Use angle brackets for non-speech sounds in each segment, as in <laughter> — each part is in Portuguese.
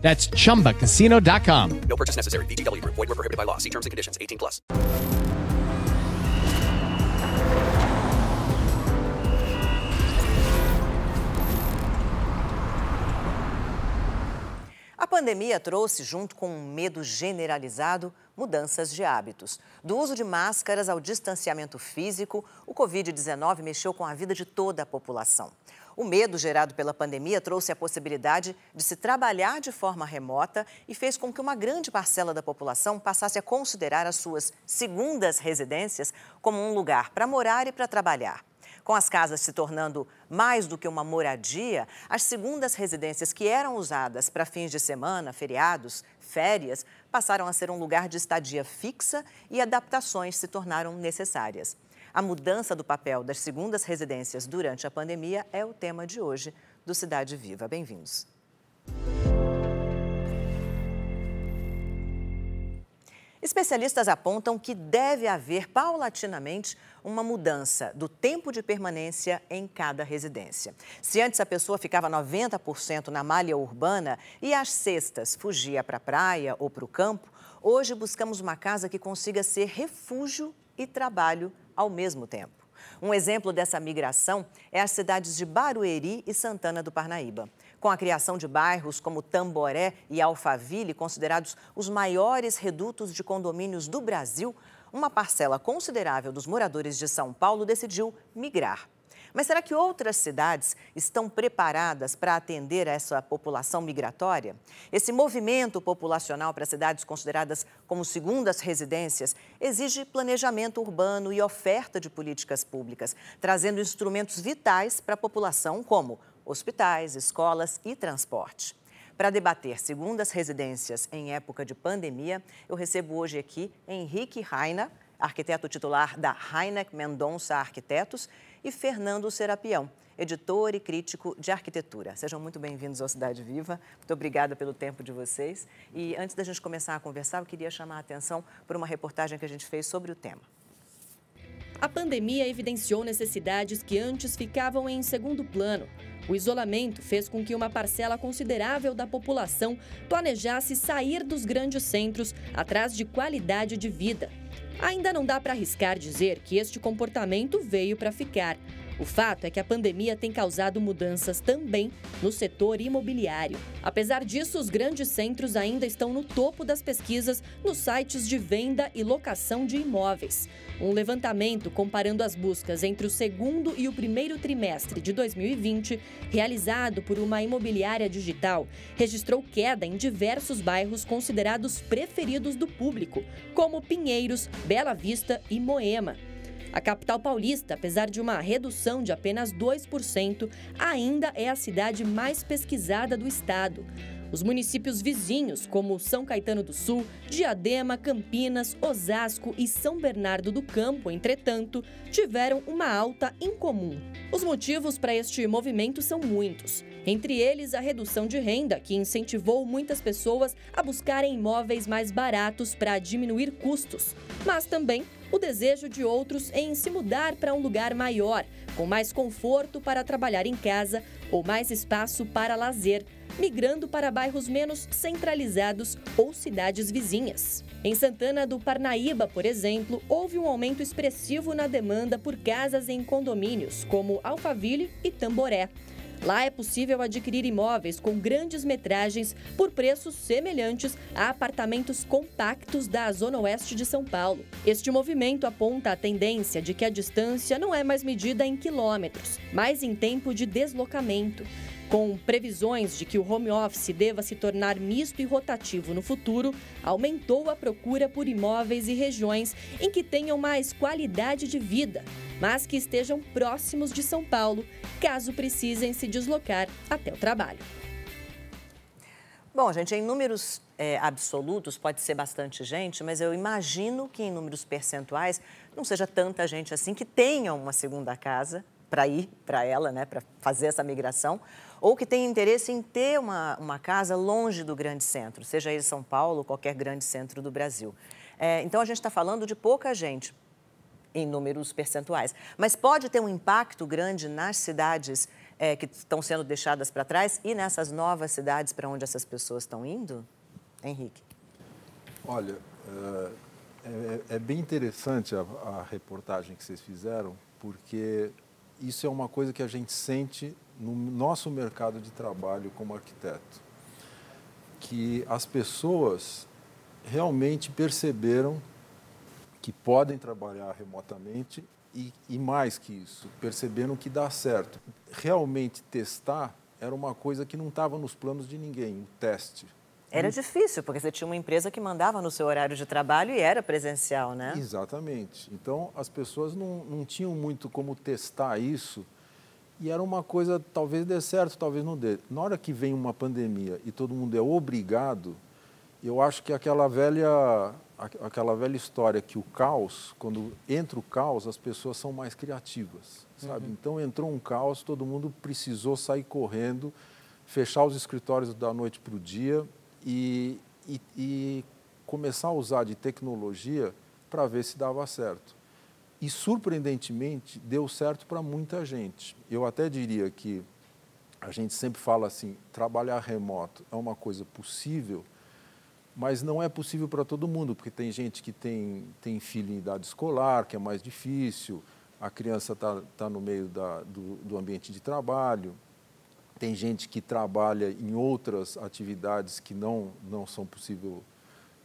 That's chumbacasino.com. No purchase necessary. VGW Group. Void were prohibited by law. See terms and conditions. 18 plus. A pandemia trouxe, junto com um medo generalizado, mudanças de hábitos. Do uso de máscaras ao distanciamento físico, o Covid-19 mexeu com a vida de toda a população. O medo gerado pela pandemia trouxe a possibilidade de se trabalhar de forma remota e fez com que uma grande parcela da população passasse a considerar as suas segundas residências como um lugar para morar e para trabalhar. Com as casas se tornando mais do que uma moradia, as segundas residências que eram usadas para fins de semana, feriados, férias, passaram a ser um lugar de estadia fixa e adaptações se tornaram necessárias. A mudança do papel das segundas residências durante a pandemia é o tema de hoje do Cidade Viva. Bem-vindos. Especialistas apontam que deve haver paulatinamente uma mudança do tempo de permanência em cada residência. Se antes a pessoa ficava 90% na malha urbana e às sextas fugia para a praia ou para o campo, hoje buscamos uma casa que consiga ser refúgio e trabalho ao mesmo tempo. Um exemplo dessa migração é as cidades de Barueri e Santana do Parnaíba. Com a criação de bairros como Tamboré e Alphaville, considerados os maiores redutos de condomínios do Brasil, uma parcela considerável dos moradores de São Paulo decidiu migrar. Mas será que outras cidades estão preparadas para atender essa população migratória? Esse movimento populacional para cidades consideradas como segundas residências exige planejamento urbano e oferta de políticas públicas, trazendo instrumentos vitais para a população, como hospitais, escolas e transporte. Para debater segundas residências em época de pandemia, eu recebo hoje aqui Henrique Raina, arquiteto titular da Heineck Mendonça Arquitetos, e Fernando Serapião, editor e crítico de arquitetura. Sejam muito bem-vindos ao Cidade Viva. Muito obrigada pelo tempo de vocês. E antes da gente começar a conversar, eu queria chamar a atenção por uma reportagem que a gente fez sobre o tema. A pandemia evidenciou necessidades que antes ficavam em segundo plano. O isolamento fez com que uma parcela considerável da população planejasse sair dos grandes centros atrás de qualidade de vida. Ainda não dá para arriscar dizer que este comportamento veio para ficar. O fato é que a pandemia tem causado mudanças também no setor imobiliário. Apesar disso, os grandes centros ainda estão no topo das pesquisas nos sites de venda e locação de imóveis. Um levantamento comparando as buscas entre o segundo e o primeiro trimestre de 2020, realizado por uma imobiliária digital, registrou queda em diversos bairros considerados preferidos do público, como Pinheiros, Bela Vista e Moema. A capital paulista, apesar de uma redução de apenas 2%, ainda é a cidade mais pesquisada do estado. Os municípios vizinhos, como São Caetano do Sul, Diadema, Campinas, Osasco e São Bernardo do Campo, entretanto, tiveram uma alta incomum. Os motivos para este movimento são muitos. Entre eles, a redução de renda, que incentivou muitas pessoas a buscarem imóveis mais baratos para diminuir custos, mas também o desejo de outros em se mudar para um lugar maior, com mais conforto para trabalhar em casa ou mais espaço para lazer, migrando para bairros menos centralizados ou cidades vizinhas. Em Santana do Parnaíba, por exemplo, houve um aumento expressivo na demanda por casas em condomínios, como Alphaville e Tamboré. Lá é possível adquirir imóveis com grandes metragens por preços semelhantes a apartamentos compactos da Zona Oeste de São Paulo. Este movimento aponta a tendência de que a distância não é mais medida em quilômetros, mas em tempo de deslocamento. Com previsões de que o home office deva se tornar misto e rotativo no futuro, aumentou a procura por imóveis e regiões em que tenham mais qualidade de vida, mas que estejam próximos de São Paulo, caso precisem se deslocar até o trabalho. Bom, gente, em números é, absolutos pode ser bastante gente, mas eu imagino que em números percentuais não seja tanta gente assim que tenha uma segunda casa para ir para ela, né, para fazer essa migração, ou que tem interesse em ter uma, uma casa longe do grande centro, seja ele São Paulo ou qualquer grande centro do Brasil. É, então, a gente está falando de pouca gente em números percentuais, mas pode ter um impacto grande nas cidades é, que estão sendo deixadas para trás e nessas novas cidades para onde essas pessoas estão indo? Henrique. Olha, é, é, é bem interessante a, a reportagem que vocês fizeram, porque isso é uma coisa que a gente sente no nosso mercado de trabalho como arquiteto, que as pessoas realmente perceberam que podem trabalhar remotamente e, e, mais que isso, perceberam que dá certo. Realmente testar era uma coisa que não estava nos planos de ninguém, um teste. Era difícil, porque você tinha uma empresa que mandava no seu horário de trabalho e era presencial, né? Exatamente. Então, as pessoas não, não tinham muito como testar isso e era uma coisa, talvez dê certo, talvez não dê. Na hora que vem uma pandemia e todo mundo é obrigado, eu acho que aquela velha, aquela velha história que o caos, quando entra o caos, as pessoas são mais criativas, sabe? Uhum. Então entrou um caos, todo mundo precisou sair correndo, fechar os escritórios da noite para o dia e, e, e começar a usar de tecnologia para ver se dava certo. E, surpreendentemente, deu certo para muita gente. Eu até diria que a gente sempre fala assim: trabalhar remoto é uma coisa possível, mas não é possível para todo mundo, porque tem gente que tem, tem filho em idade escolar, que é mais difícil, a criança está tá no meio da, do, do ambiente de trabalho, tem gente que trabalha em outras atividades que não, não são possível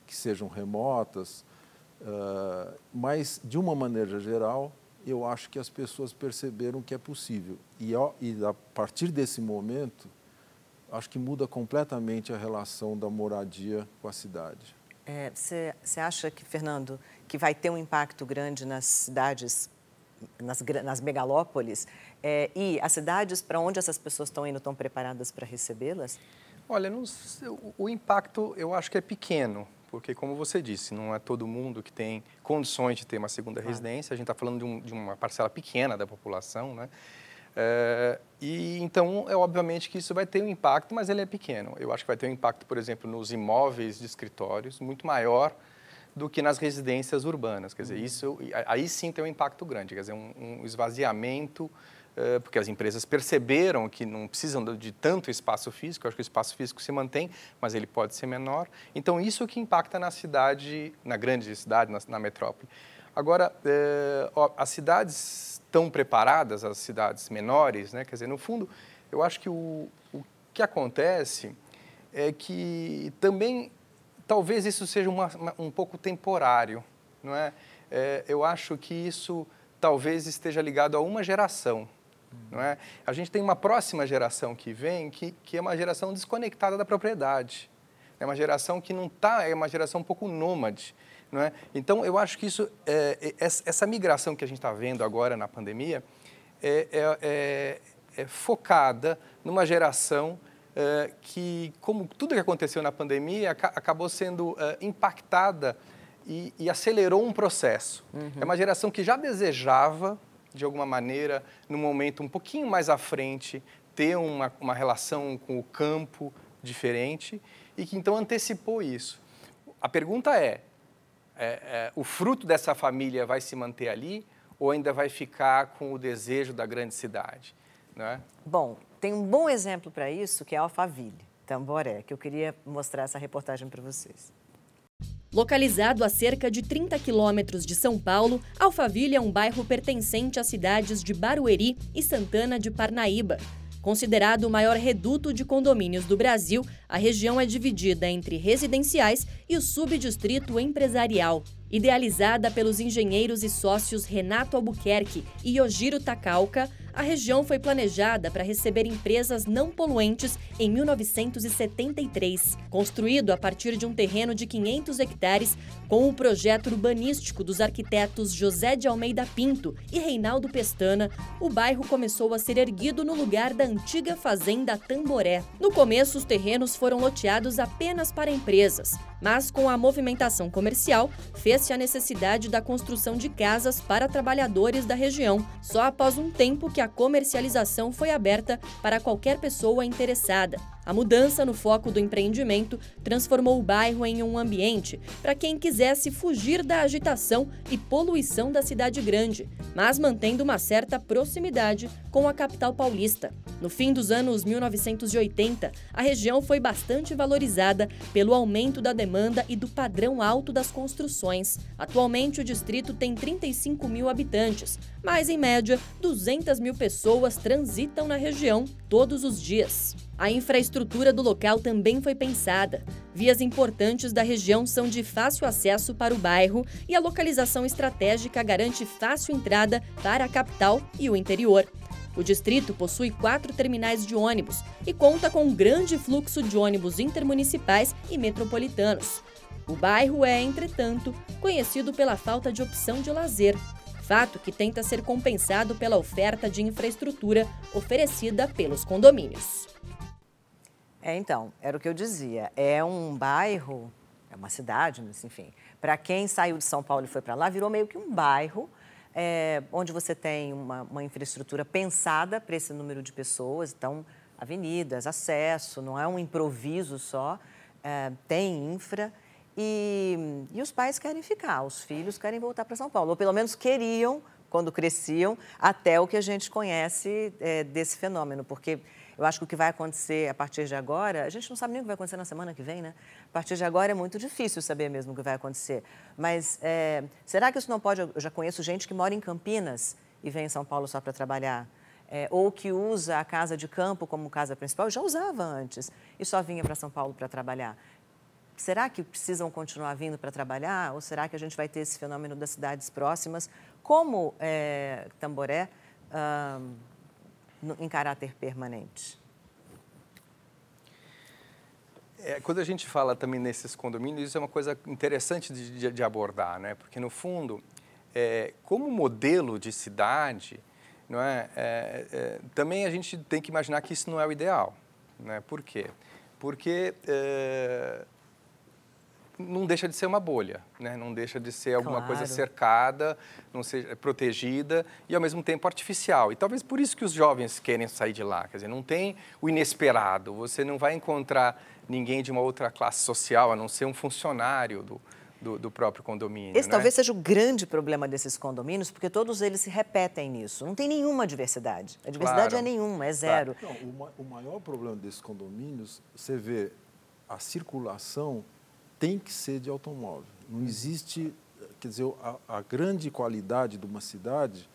que sejam remotas. Uh, mas, de uma maneira geral, eu acho que as pessoas perceberam que é possível. E, e a partir desse momento, acho que muda completamente a relação da moradia com a cidade. Você é, acha que, Fernando, que vai ter um impacto grande nas cidades, nas, nas megalópolis? É, e as cidades para onde essas pessoas estão indo estão preparadas para recebê-las? Olha, não, o impacto eu acho que é pequeno porque, como você disse, não é todo mundo que tem condições de ter uma segunda claro. residência. A gente está falando de, um, de, uma parcela pequena da população, né? É, e então é obviamente que isso vai ter um impacto, mas ele é pequeno. Eu acho que vai ter um impacto, por exemplo, nos imóveis de escritórios muito maior do que nas residências urbanas. Quer dizer, uhum. isso aí sim tem um impacto grande, quer dizer, um, um esvaziamento eh, porque as empresas perceberam que não precisam de tanto espaço físico, eu acho que o espaço físico se mantém, mas ele pode ser menor. Então, isso que impacta na cidade, na grande cidade, na, na metrópole. Agora, é, ó, as cidades estão preparadas, as cidades menores, né? quer dizer, no fundo, eu acho que o, o que acontece é que também, talvez isso seja uma, uma, um pouco temporário, não é? é? Eu acho que isso talvez esteja ligado a uma geração, não é? A gente tem uma próxima geração que vem que, que é uma geração desconectada da propriedade. É uma geração que não está, é uma geração um pouco nômade. Não é? Então, eu acho que isso, é, é, essa migração que a gente está vendo agora na pandemia é, é, é, é focada numa geração que, como tudo que aconteceu na pandemia, acabou sendo impactada e, e, acelerou um processo. Uhum. É uma geração que já desejava de alguma maneira, num momento um pouquinho mais à frente, ter uma, uma relação com o campo diferente e que então antecipou isso. A pergunta é, é, é, o fruto dessa família vai se manter ali ou ainda vai ficar com o desejo da grande cidade? Não é? Bom, tem um bom exemplo para isso que é Alphaville, Tamboré, que eu queria mostrar essa reportagem para vocês. Localizado a cerca de 30 quilômetros de São Paulo, Alphaville é um bairro pertencente às cidades de Barueri e Santana de Parnaíba. Considerado o maior reduto de condomínios do Brasil, a região é dividida entre residenciais e o subdistrito empresarial. Idealizada pelos engenheiros e sócios Renato Albuquerque e Yojiro Takauka, a região foi planejada para receber empresas não poluentes em 1973. Construído a partir de um terreno de 500 hectares, com o projeto urbanístico dos arquitetos José de Almeida Pinto e Reinaldo Pestana, o bairro começou a ser erguido no lugar da antiga fazenda Tamboré. No começo, os terrenos foram loteados apenas para empresas, mas com a movimentação comercial, fez-se a necessidade da construção de casas para trabalhadores da região, só após um tempo que a comercialização foi aberta para qualquer pessoa interessada. A mudança no foco do empreendimento transformou o bairro em um ambiente para quem quisesse fugir da agitação e poluição da cidade grande, mas mantendo uma certa proximidade com a capital paulista. No fim dos anos 1980, a região foi bastante valorizada pelo aumento da demanda e do padrão alto das construções. Atualmente, o distrito tem 35 mil habitantes, mas, em média, 200 mil pessoas transitam na região todos os dias. A infraestrutura do local também foi pensada. Vias importantes da região são de fácil acesso para o bairro e a localização estratégica garante fácil entrada para a capital e o interior. O distrito possui quatro terminais de ônibus e conta com um grande fluxo de ônibus intermunicipais e metropolitanos. O bairro é, entretanto, conhecido pela falta de opção de lazer, fato que tenta ser compensado pela oferta de infraestrutura oferecida pelos condomínios. É, então, era o que eu dizia. É um bairro, é uma cidade, mas enfim. Para quem saiu de São Paulo e foi para lá, virou meio que um bairro é, onde você tem uma, uma infraestrutura pensada para esse número de pessoas. Então, avenidas, acesso, não é um improviso só. É, tem infra. E, e os pais querem ficar, os filhos querem voltar para São Paulo. Ou pelo menos queriam quando cresciam, até o que a gente conhece é, desse fenômeno. Porque eu acho que o que vai acontecer a partir de agora, a gente não sabe nem o que vai acontecer na semana que vem, né? A partir de agora é muito difícil saber mesmo o que vai acontecer. Mas é, será que isso não pode? Eu já conheço gente que mora em Campinas e vem em São Paulo só para trabalhar. É, ou que usa a casa de campo como casa principal, já usava antes e só vinha para São Paulo para trabalhar. Será que precisam continuar vindo para trabalhar? Ou será que a gente vai ter esse fenômeno das cidades próximas, como é, Tamboré? Em caráter permanente? É, quando a gente fala também nesses condomínios, isso é uma coisa interessante de, de, de abordar, né? Porque no fundo, é, como modelo de cidade, não é? é? É, também a gente tem que imaginar que isso não é o ideal, né? Por quê? Porque é, não deixa de ser uma bolha, né? não deixa de ser alguma claro. coisa cercada, não seja protegida e ao mesmo tempo artificial. E talvez por isso que os jovens querem sair de lá, quer dizer, não tem o inesperado. Você não vai encontrar ninguém de uma outra classe social, a não ser um funcionário do, do, do, próprio condomínio. Esse né? talvez seja o grande problema desses condomínios, porque todos eles se repetem nisso. Não tem nenhuma diversidade. A diversidade claro. é nenhuma, é zero. Claro. Não, o, o maior problema desses condomínios, você vê a circulação tem que ser de automóvel. Não existe, quer dizer, a, a, grande qualidade de uma cidade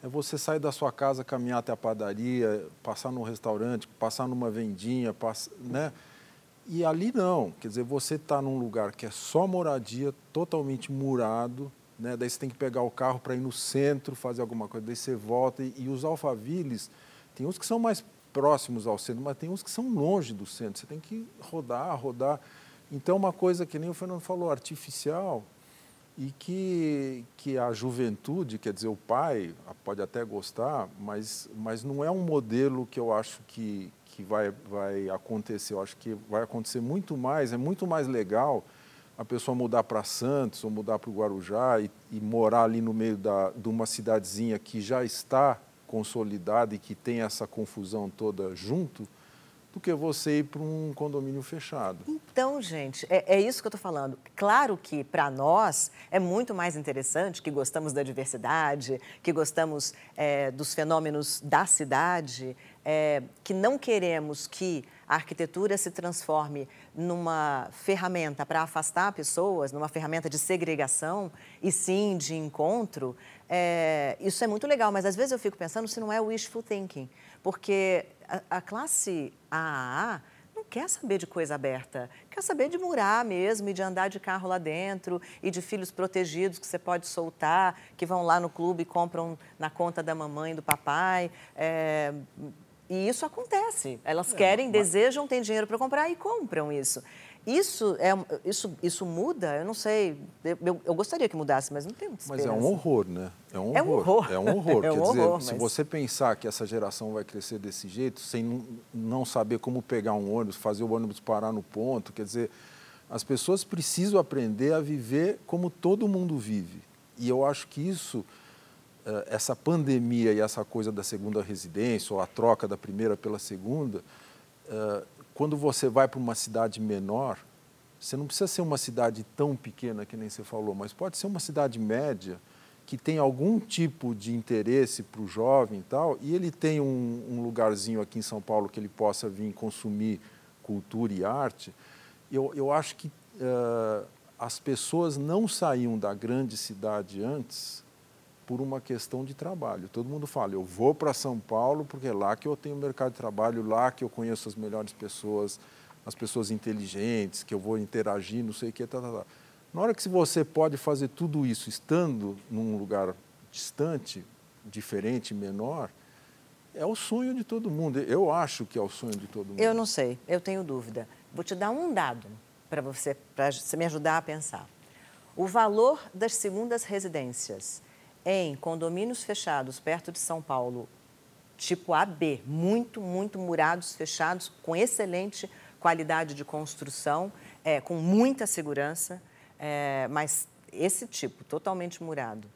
é você sair da sua casa, caminhar até a padaria, passar num restaurante, passar numa vendinha, passa, né? E ali não, quer dizer, você está num lugar que é só moradia, totalmente murado, né? Daí você tem que pegar o carro para ir no centro, fazer alguma coisa, daí você volta. E, e os alfaviles, tem uns que são mais próximos ao centro, mas tem uns que são longe do centro. Você tem que rodar, rodar. Então, uma coisa que nem o Fernando falou, artificial, e que, que a juventude, quer dizer, o pai pode até gostar, mas, mas não é um modelo que eu acho que, que vai, vai acontecer. Eu acho que vai acontecer muito mais, é muito mais legal a pessoa mudar para Santos ou mudar para o Guarujá e, e, morar ali no meio da, de uma cidadezinha que já está consolidada e que tem essa confusão toda junto, do que você ir para um condomínio fechado. Então, gente, é, é isso que eu estou falando. Claro que para nós é muito mais interessante, que gostamos da diversidade, que gostamos é, dos fenômenos da cidade, é, que não queremos que a arquitetura se transforme numa ferramenta para afastar pessoas, numa ferramenta de segregação e sim de encontro. É, isso é muito legal, mas às vezes eu fico pensando se não é wishful thinking porque a, a classe AAA não quer saber de coisa aberta, quer saber de murar mesmo e de andar de carro lá dentro e de filhos protegidos que você pode soltar, que vão lá no clube e compram na conta da mamãe e do papai. É, e isso acontece. Elas é, querem, mas... desejam, têm dinheiro para comprar e compram isso. Isso, é, isso, isso muda? Eu não sei. Eu, eu gostaria que mudasse, mas não tem Mas é um horror, né? É um horror. É um horror. <laughs> É um horror. Quer dizer, mas... se você pensar que essa geração vai crescer desse jeito, sem não saber como pegar um ônibus, fazer o ônibus parar no ponto, quer dizer, as pessoas precisam aprender a viver como todo mundo vive. E eu acho que isso, eh, essa pandemia e essa coisa da segunda residência, ou a troca da primeira pela segunda, eh, quando você vai para uma cidade menor, você não precisa ser uma cidade tão pequena que nem você falou, mas pode ser uma cidade média que tem algum tipo de interesse para o jovem e tal, e ele tem um, um, lugarzinho aqui em São Paulo que ele possa vir consumir cultura e arte. Eu, eu acho que uh, as pessoas não saíam da grande cidade antes por uma questão de trabalho. Todo mundo fala, eu vou para São Paulo porque é lá que eu tenho mercado de trabalho, lá que eu conheço as melhores pessoas, as pessoas inteligentes, que eu vou interagir, não sei o que, tá, tá, tá. Na hora que você pode fazer tudo isso estando num lugar distante, diferente, menor, é o sonho de todo mundo. Eu acho que é o sonho de todo mundo. Eu não sei, eu tenho dúvida. Vou te dar um dado para você, para você me ajudar a pensar. O valor das segundas residências em condomínios fechados perto de São Paulo, tipo AB, muito, muito murados, fechados, com excelente qualidade de construção, é, com muita segurança, é, mas esse tipo, totalmente murado.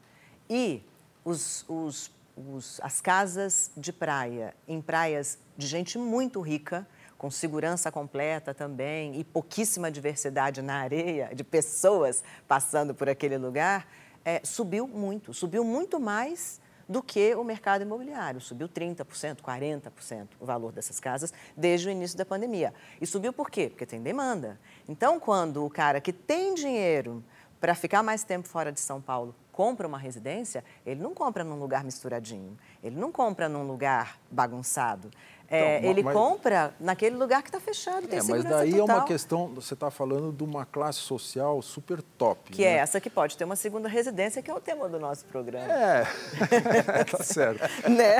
E os, os, os, as casas de praia, em praias de gente muito rica, com segurança completa também e pouquíssima diversidade na areia, de pessoas passando por aquele lugar, é, subiu muito, subiu muito mais do que o mercado imobiliário. Subiu 30%, 40% o valor dessas casas desde o início da pandemia. E subiu por quê? Porque tem demanda. Então, quando o cara que tem dinheiro para ficar mais tempo fora de São Paulo compra uma residência, ele não compra num lugar misturadinho, ele não compra num lugar bagunçado. É, então, ele mas, compra naquele lugar que está fechado, tem é, Mas daí total. é uma questão, você está falando de uma classe social super top. Que né? é essa que pode ter uma segunda residência, que é o tema do nosso programa. É, <laughs> tá certo. <laughs> né?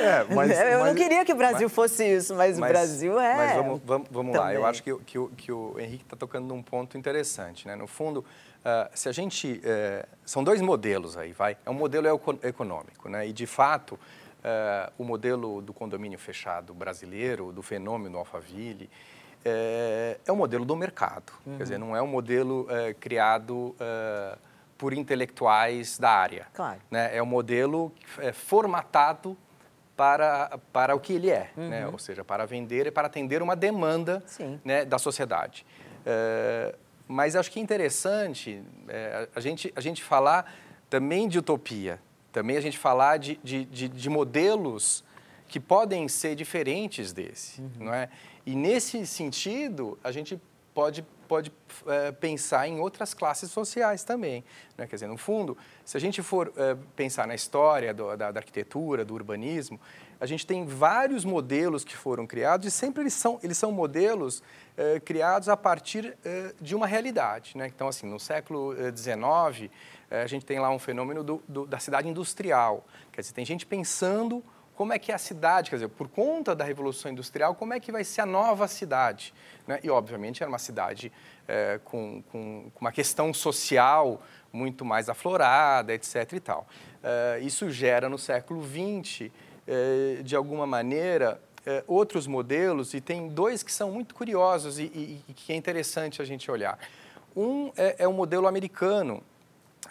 É, mas, Eu mas, não queria que o Brasil fosse isso, mas, mas, o Brasil é. Mas vamos, vamos, vamos lá, eu acho que, que, que o Henrique está tocando num ponto interessante. Né? No fundo, uh, se a gente... Uh, são dois modelos aí, vai. É um modelo econômico, né? E, de fato... Uh, o modelo do condomínio fechado brasileiro, do fenômeno Alphaville, é, é um modelo do mercado. Uhum. Quer dizer, não é um modelo é, criado é, por intelectuais da área. Claro. Né? É um modelo formatado para, para o que ele é, né? uhum. né? ou seja, para vender e para atender uma demanda né, da sociedade. mas acho que é interessante a, gente, a gente falar também de utopia, também a gente falar de, de, de, de modelos que podem ser diferentes desse, uhum. não é? E nesse sentido, a gente pode, pode é, pensar em outras classes sociais também. Né? Quer dizer, no fundo, se a gente for é, pensar na história do, da, da, arquitetura, do urbanismo, a gente tem vários modelos que foram criados e sempre eles são, eles são modelos é, criados a partir de uma realidade. Né? Então, assim, no século XIX, a gente tem lá um fenômeno do, do, da cidade industrial. Quer dizer, tem gente pensando como é que é a cidade, quer dizer, por conta da Revolução Industrial, como é que vai ser a nova cidade. Né? E, obviamente, era uma cidade é, com, com, com, uma questão social muito mais aflorada, etc. e tal. É, isso gera, no século XX, é, de alguma maneira, é, outros modelos, e tem dois que são muito curiosos e, e, e que é interessante a gente olhar. Um é, é o modelo americano,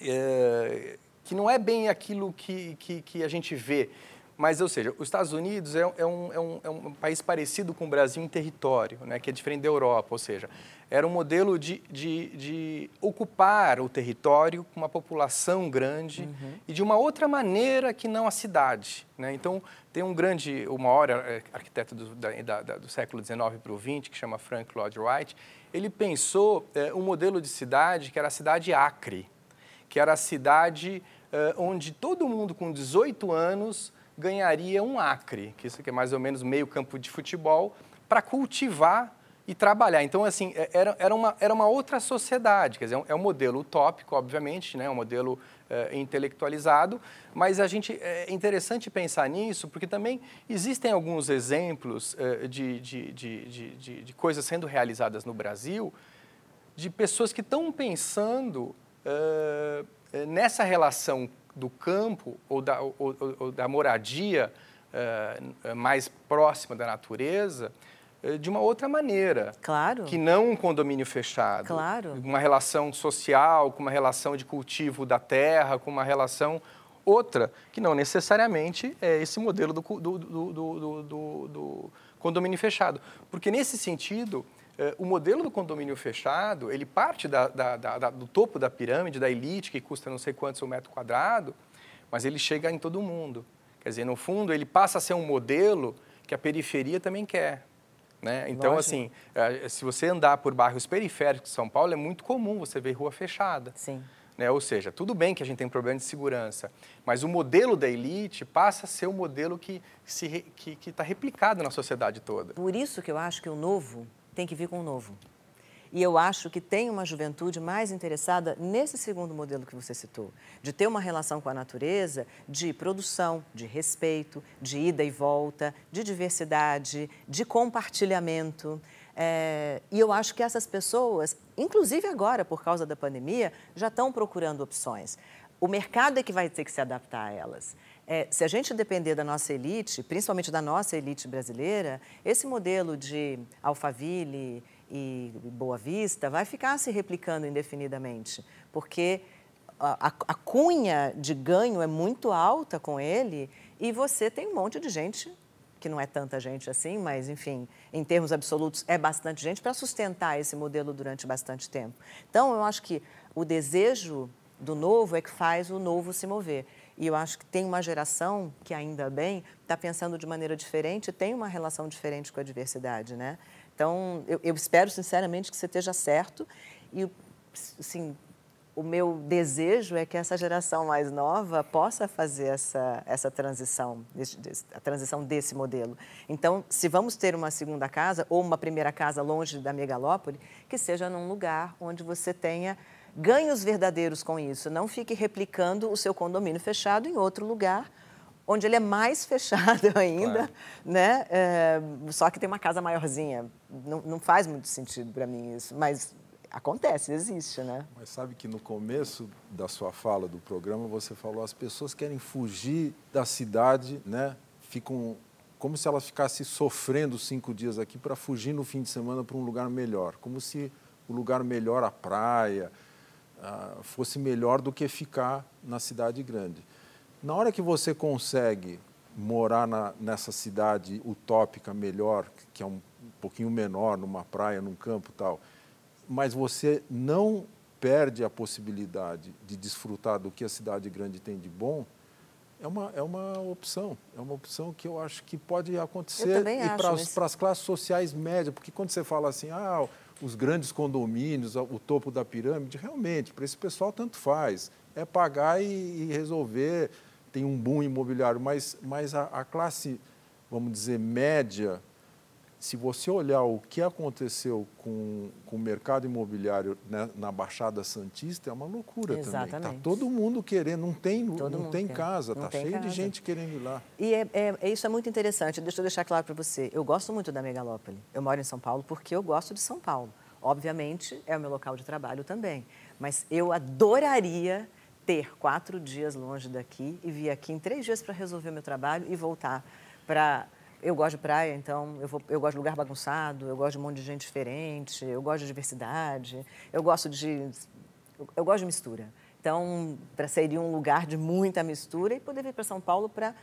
é, que não é bem aquilo que, que, que, a gente vê. Mas, ou seja, os Estados Unidos é, é, um, é, um, é um país parecido com o Brasil em território, né, que é diferente da Europa, ou seja, era um modelo de, de, de ocupar o território com uma população grande uhum. e de uma outra maneira que não a cidade. Né? Então, tem um grande, o maior é, arquiteto do, da, da, do século XIX para o XX, que chama Frank Lloyd Wright, ele pensou é, um modelo de cidade que era a cidade acre, que era a cidade uh, onde todo mundo com 18 anos ganharia um acre, que isso aqui é mais ou menos meio campo de futebol, para cultivar e trabalhar. Então, assim, é, era, era, uma, era uma outra sociedade, quer dizer, é um modelo utópico, obviamente, né? um modelo é, intelectualizado, mas a gente, é interessante pensar nisso, porque também existem alguns exemplos é, de, de, de, de, de coisas sendo realizadas no Brasil, de pessoas que estão pensando uh, nessa relação do campo ou da, ou, ou da moradia uh, mais próxima da natureza de uma outra maneira. Claro. Que não um condomínio fechado. Claro. Uma relação social, com uma relação de cultivo da terra, com uma relação outra, que não necessariamente é esse modelo do, do, do, do condomínio fechado. Porque, nesse sentido, eh, o modelo do condomínio fechado, ele parte da, da, da, do topo da pirâmide, da elite, que custa não sei quantos o metro quadrado, mas ele chega em todo mundo. Quer dizer, no fundo, ele passa a ser um modelo que a periferia também quer. Né? Então, Lógico. assim, eh, se você andar por bairros periféricos de São Paulo, é muito comum você ver rua fechada. Sim. Né? Ou seja, tudo bem que a gente tem problema de segurança, mas o modelo da elite passa a ser o modelo que está que, que tá replicado na sociedade toda. Por isso que eu acho que o novo tem que vir com o novo. E eu acho que tem uma juventude mais interessada nesse segundo modelo que você citou, de ter uma relação com a natureza de produção, de respeito, de ida e volta, de diversidade, de compartilhamento. É, e eu acho que essas pessoas, inclusive agora por causa da pandemia, já estão procurando opções. O mercado é que vai ter que se adaptar a elas. É, se a gente depender da nossa elite, principalmente da nossa elite brasileira, esse modelo de Alphaville e Boa Vista vai ficar se replicando indefinidamente, porque a, a, a cunha de ganho é muito alta com ele e você tem um monte de gente que não é tanta gente assim, mas enfim, em termos absolutos é bastante gente para sustentar esse modelo durante bastante tempo. Então, eu acho que o desejo do novo é que faz o novo se mover. E eu acho que tem uma geração que, ainda bem, está pensando de maneira diferente, tem uma relação diferente com a diversidade, né? Então, eu, eu espero sinceramente que você esteja certo e, assim, o meu desejo é que essa geração mais nova possa fazer essa, essa transição, a transição desse modelo. Então, se vamos ter uma segunda casa ou uma primeira casa longe da megalópole, que seja num lugar onde você tenha ganhos verdadeiros com isso. Não fique replicando o seu condomínio fechado em outro lugar, onde ele é mais <laughs> fechado ainda, claro. né? É, só que tem uma casa maiorzinha. Não, não faz muito sentido para mim isso, mas acontece, existe, né? Mas sabe que no começo da sua fala do programa você falou as pessoas querem fugir da cidade, né? Ficam como se elas ficassem sofrendo cinco dias aqui para fugir no fim de semana para um lugar melhor, como se o lugar melhor a praia, uh, fosse melhor do que ficar na cidade grande. Na hora que você consegue morar na, nessa cidade utópica melhor, que é um, um pouquinho menor, numa praia, num campo tal, mas você não perde a possibilidade de desfrutar do que a cidade grande tem de bom, é uma, é uma opção. É uma opção que eu acho que pode acontecer e para as classes sociais médias, porque quando você fala assim, ah, os grandes condomínios, o topo da pirâmide, realmente, para esse pessoal tanto faz. É pagar e, e resolver, tem um boom imobiliário, mas, mas a, a, classe, vamos dizer, média, se você olhar o que aconteceu com, com o mercado imobiliário né, na Baixada Santista, é uma loucura Exatamente. também. Está todo mundo querendo, não tem, não tem quer. casa, está cheio casa. de gente querendo ir lá. E é, é, é, isso é muito interessante, deixa eu deixar claro para você. Eu gosto muito da megalópole. Eu moro em São Paulo porque eu gosto de São Paulo. Obviamente, é o meu local de trabalho também. Mas eu adoraria ter quatro dias longe daqui e vir aqui em três dias para resolver o meu trabalho e voltar para eu gosto de praia, então eu, vou, eu gosto de lugar bagunçado, eu gosto de um monte de gente diferente, eu gosto de diversidade, eu gosto de. Eu, eu gosto de mistura. Então, para seria um lugar de muita mistura e poder vir para São Paulo para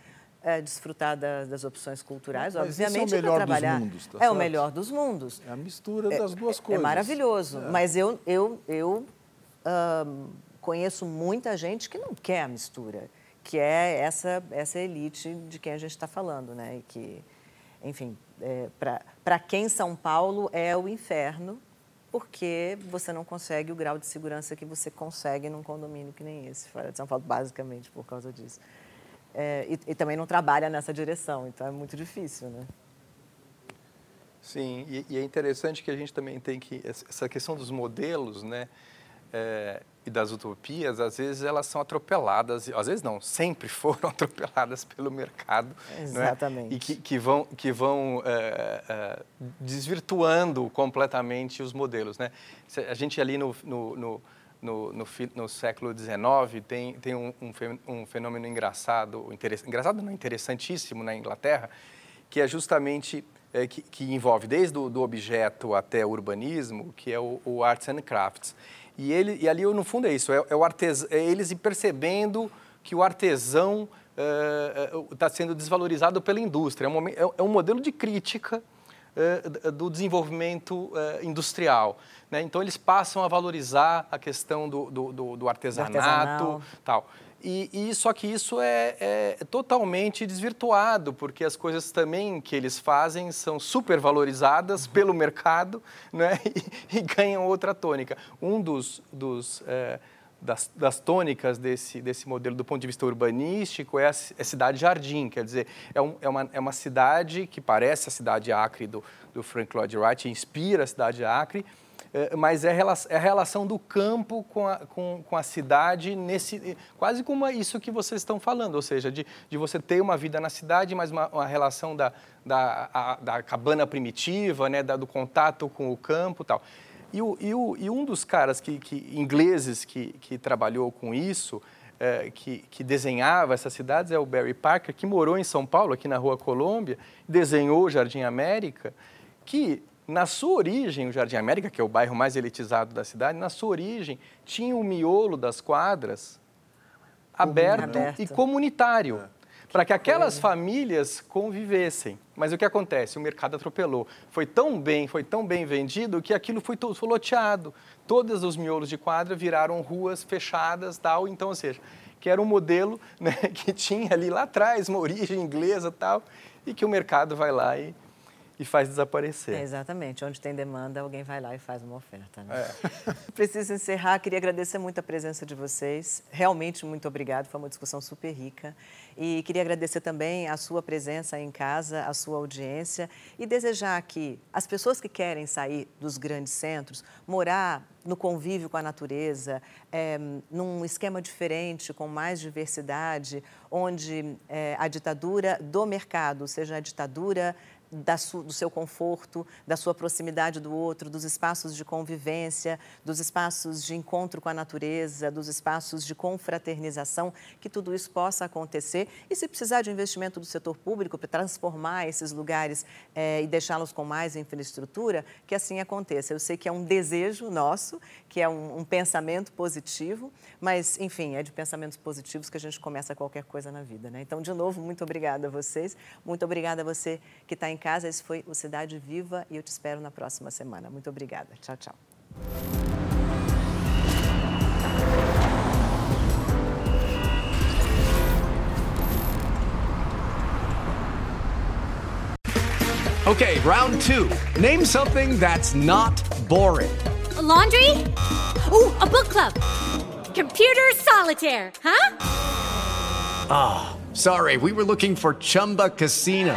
é, desfrutar da, das opções culturais, Mas obviamente, é o melhor trabalhar. Dos mundos, tá é certo? o melhor dos mundos. É a mistura das duas é, coisas. É maravilhoso. É. Mas eu, eu, eu conheço muita gente que não quer a mistura que é essa, essa elite de quem a gente está falando, né? E que, enfim, é, para quem São Paulo é o inferno, porque você não consegue o grau de segurança que você consegue num condomínio que nem esse, fora de São Paulo, basicamente por causa disso. é, e, e, também não trabalha nessa direção, então é muito difícil, né? Sim, e, e é interessante que a gente também tem que essa questão dos modelos, né? É, e das utopias, às vezes elas são atropeladas, às vezes não, sempre <laughs> foram atropeladas pelo mercado. Exatamente. É? E que, que, vão, que vão é, é, desvirtuando completamente os modelos. Né? A gente ali no, no, no, no, no, no século XIX tem, tem um, um fenômeno engraçado, engraçado não, interessantíssimo na Inglaterra, que é justamente é, que, que, envolve desde o do objeto até o urbanismo, que é o, o Arts and Crafts. E, ele, e ali, no fundo, é isso: é, é o artes, é eles percebendo que o artesão está uh, uh, sendo desvalorizado pela indústria. É um, é, é um modelo de crítica uh, do desenvolvimento industrial. Né? Então, eles passam a valorizar a questão do, do, do, do artesanato. tal. E, e, só que isso é, é, totalmente desvirtuado, porque as coisas também que eles fazem são supervalorizadas uhum. pelo mercado né? <laughs> e, e, ganham outra tônica. Um dos, dos é, das, das, tônicas desse, desse modelo do ponto de vista urbanístico é a, é cidade-jardim, quer dizer, é, um, é, uma, é uma cidade que parece a cidade Acre do, do Frank Lloyd Wright, inspira a cidade Acre, mas é, é a relação do campo com a, com, com a cidade, nesse, quase como isso que vocês estão falando, ou seja, de, de você ter uma vida na cidade, mas uma, uma relação da, da, a, da cabana primitiva, né, da, do contato com o campo tal. E, o, e, e um dos caras que, que ingleses que, que trabalhou com isso, é, que, que, desenhava essas cidades é o Barry Parker, que morou em São Paulo, aqui na Rua Colômbia, desenhou o Jardim América, que na sua origem, o Jardim América, que é o bairro mais elitizado da cidade, na sua origem tinha o miolo das quadras aberto, aberto. e comunitário. É. Para que aquelas famílias convivessem. Mas o que acontece? O mercado atropelou. Foi tão bem, foi tão bem vendido que aquilo foi, foi loteado. Todos os miolos de quadra viraram ruas fechadas, tal. Então, ou seja, que era um modelo <laughs> né, que tinha ali lá atrás uma origem inglesa, tal, e que o mercado vai lá e e faz desaparecer. É, exatamente. Onde tem demanda, alguém vai lá e faz uma oferta. Né? É. <laughs> Preciso encerrar. Queria agradecer muito a presença de vocês. Realmente, muito obrigado. Foi uma discussão super rica. E queria agradecer também a sua presença em casa, a sua audiência e desejar que as pessoas que querem sair dos grandes centros, morar no convívio com a natureza, é, num esquema diferente, com mais diversidade, onde é, a ditadura do mercado seja a ditadura su, do seu conforto, da sua proximidade do outro, dos espaços de convivência, dos espaços de encontro com a natureza, dos espaços de confraternização, que tudo isso possa acontecer. E se precisar de investimento do setor público para transformar esses lugares é, e deixá-los com mais infraestrutura, que assim aconteça. Eu sei que é um desejo nosso, que é um, um pensamento positivo, mas, enfim, é de pensamentos positivos que a gente começa qualquer coisa na vida. Né? Então, de novo, muito obrigada a vocês, muito obrigada a você que está em casa. Esse foi o Cidade Viva e eu te espero na próxima semana. Muito obrigada. Tchau, tchau. Okay, round two. Name something that's not boring. A laundry? Ooh, a book club. Computer solitaire, huh? Ah, oh, sorry. We were looking for Chumba Casino.